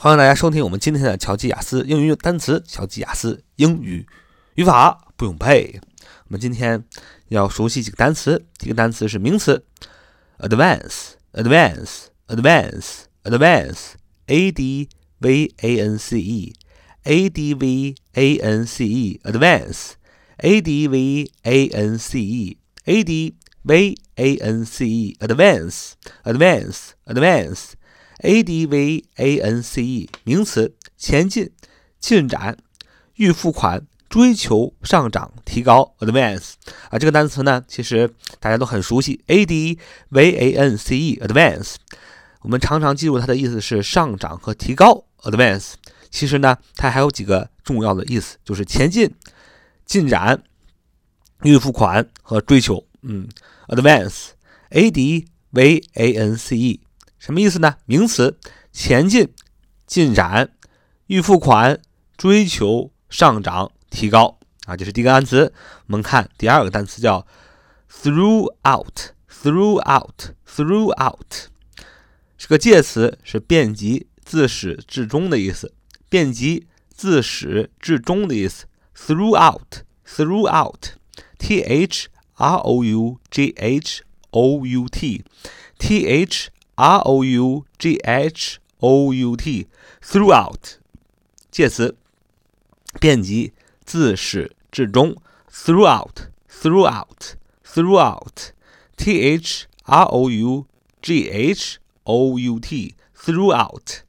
欢迎大家收听我们今天的乔吉雅思英语单词，乔吉雅思英语语法不用背。我们今天要熟悉几个单词，第一个单词是名词，advance，advance，advance，advance，a d v a n c e，a d v a n c e，advance，a d v a n c e，a d v a n c e，advance，advance，advance。Advance 名词，前进、进展、预付款、追求上涨、提高。advance 啊，这个单词呢，其实大家都很熟悉。advance advance，我们常常记住它的意思是上涨和提高。advance 其实呢，它还有几个重要的意思，就是前进、进展、预付款和追求。嗯，advance advance。什么意思呢？名词，前进、进展、预付款、追求上涨、提高啊，这是第一个单词。我们看第二个单词叫 throughout，throughout，throughout，是个介词，是遍及、自始至终的意思。遍及、自始至终的意思。throughout，throughout，t h r o u g h o u t，t h。R O U G H O U T，throughout，介词，遍及，自始至终。throughout，throughout，throughout，T H R O U G H O U T，throughout，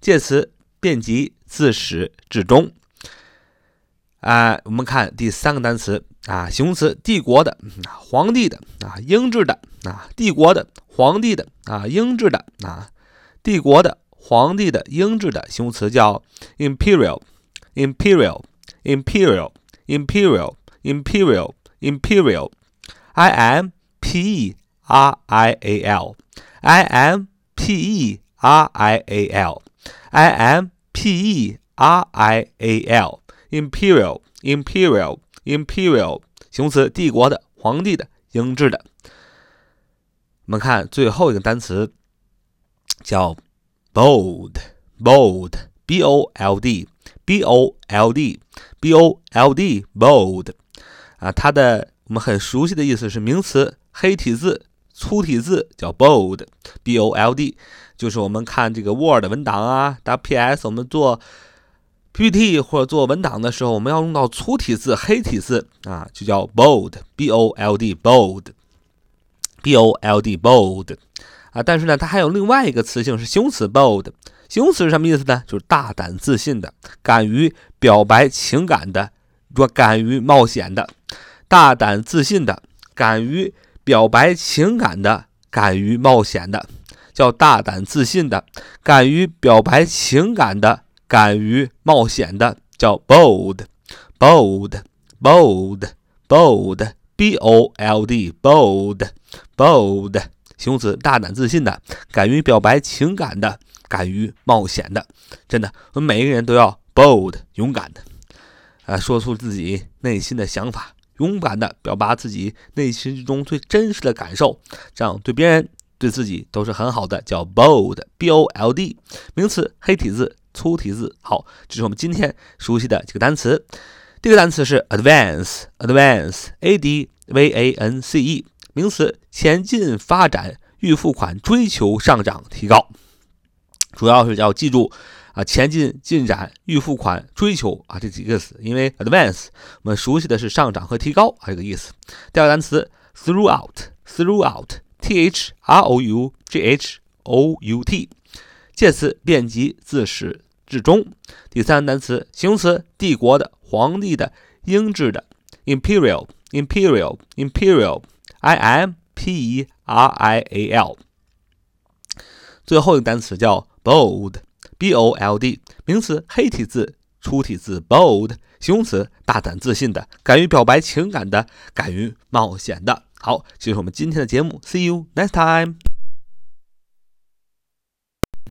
介词，遍及，自始至终。啊，我们看第三个单词啊，形容词，帝国的，皇帝的，啊，英制的，啊，帝国的。皇帝的啊，英制的啊，帝国的皇帝的英制的形容词叫 imperial，imperial，imperial，imperial，imperial，i m p e r i a l，i m p e r i a l，i m p e r i a l，imperial，imperial，imperial，imperial，形容词，帝国的皇帝的英制的。我们看最后一个单词，叫 bold，bold，b o l d，b o l d，b o l d，bold，啊，它的我们很熟悉的意思是名词，黑体字、粗体字叫 bold，b o l d，就是我们看这个 Word 文档啊，WPS，我们做 PPT 或者做文档的时候，我们要用到粗体字、黑体字啊，就叫 bold，b o l d，bold。bold，bold，啊，但是呢，它还有另外一个词性是形容词 bold。形容词是什么意思呢？就是大胆自信的，敢于表白情感的，若敢于冒险的，大胆自信的，敢于表白情感的，敢于冒险的，叫大胆自信的，敢于表白情感的，敢于冒险的，叫 bold bold bold，bold，bold，bold。b o l d bold 形容词，大胆自信的，敢于表白情感的，敢于冒险的。真的，我们每一个人都要 bold 勇敢的，啊，说出自己内心的想法，勇敢的表达自己内心之中最真实的感受，这样对别人对自己都是很好的。叫 bold b o l d 名词，黑体字粗体字。好，这是我们今天熟悉的几个单词。第一个单词是 advance，advance，a d v a n c e，名词，前进、发展、预付款、追求上涨、提高，主要是要记住啊，前进、进展、预付款、追求啊这几个词，因为 advance 我们熟悉的是上涨和提高啊这个意思。第二个单词 throughout，throughout，t h r o u g h o u t，介词，遍及、自始至终。第三个单词形容词，帝国的。皇帝的，英制的，imperial，imperial，imperial i m p e r i a l 最后一个单词叫 bold，BOLD 名词，黑体字，粗体字，bold 形容词，大胆自信的，敢于表白情感的，敢于冒险的。好，这是我们今天的节目，see you next time。